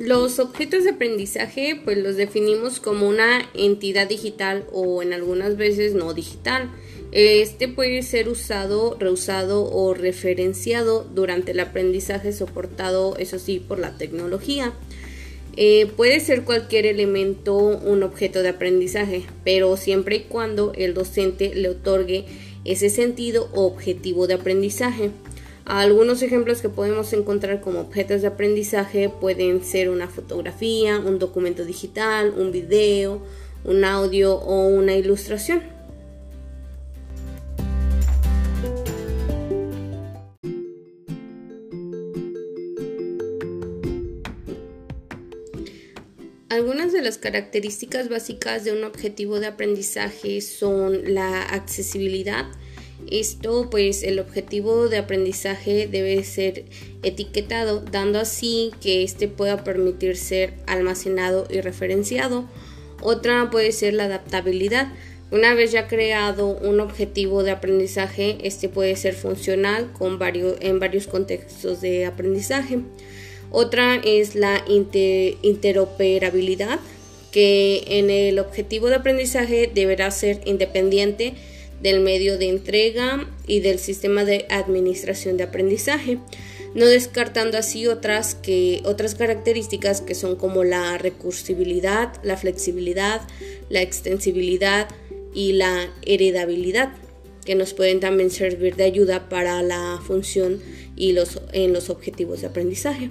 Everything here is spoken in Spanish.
Los objetos de aprendizaje pues los definimos como una entidad digital o en algunas veces no digital. Este puede ser usado, reusado o referenciado durante el aprendizaje soportado, eso sí, por la tecnología. Eh, puede ser cualquier elemento un objeto de aprendizaje, pero siempre y cuando el docente le otorgue ese sentido o objetivo de aprendizaje. Algunos ejemplos que podemos encontrar como objetos de aprendizaje pueden ser una fotografía, un documento digital, un video, un audio o una ilustración. Algunas de las características básicas de un objetivo de aprendizaje son la accesibilidad, esto, pues el objetivo de aprendizaje debe ser etiquetado, dando así que éste pueda permitir ser almacenado y referenciado. Otra puede ser la adaptabilidad. Una vez ya creado un objetivo de aprendizaje, este puede ser funcional con varios, en varios contextos de aprendizaje. Otra es la interoperabilidad, que en el objetivo de aprendizaje deberá ser independiente del medio de entrega y del sistema de administración de aprendizaje, no descartando así otras, que, otras características que son como la recursibilidad, la flexibilidad, la extensibilidad y la heredabilidad, que nos pueden también servir de ayuda para la función y los, en los objetivos de aprendizaje.